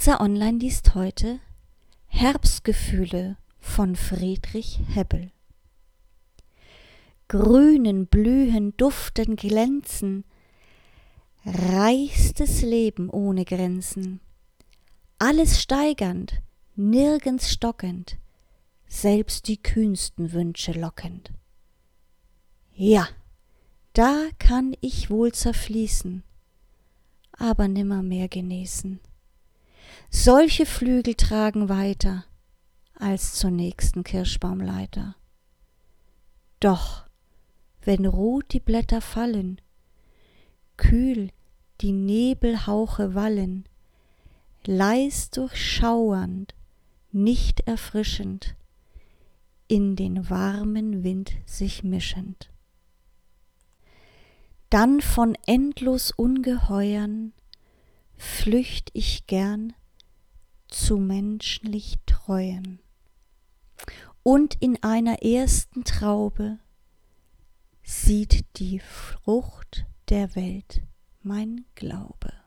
Schweizer Online liest heute Herbstgefühle von Friedrich Hebbel. Grünen, blühen, duften, glänzen, reichstes Leben ohne Grenzen, alles steigernd, nirgends stockend, selbst die kühnsten Wünsche lockend. Ja, da kann ich wohl zerfließen, aber nimmermehr genesen. Solche Flügel tragen weiter als zur nächsten Kirschbaumleiter. Doch, wenn rot die Blätter fallen, kühl die Nebelhauche wallen, leis durchschauernd, nicht erfrischend, in den warmen Wind sich mischend. Dann von endlos Ungeheuern flücht ich gern zu menschlich Treuen. Und in einer ersten Traube sieht die Frucht der Welt mein Glaube.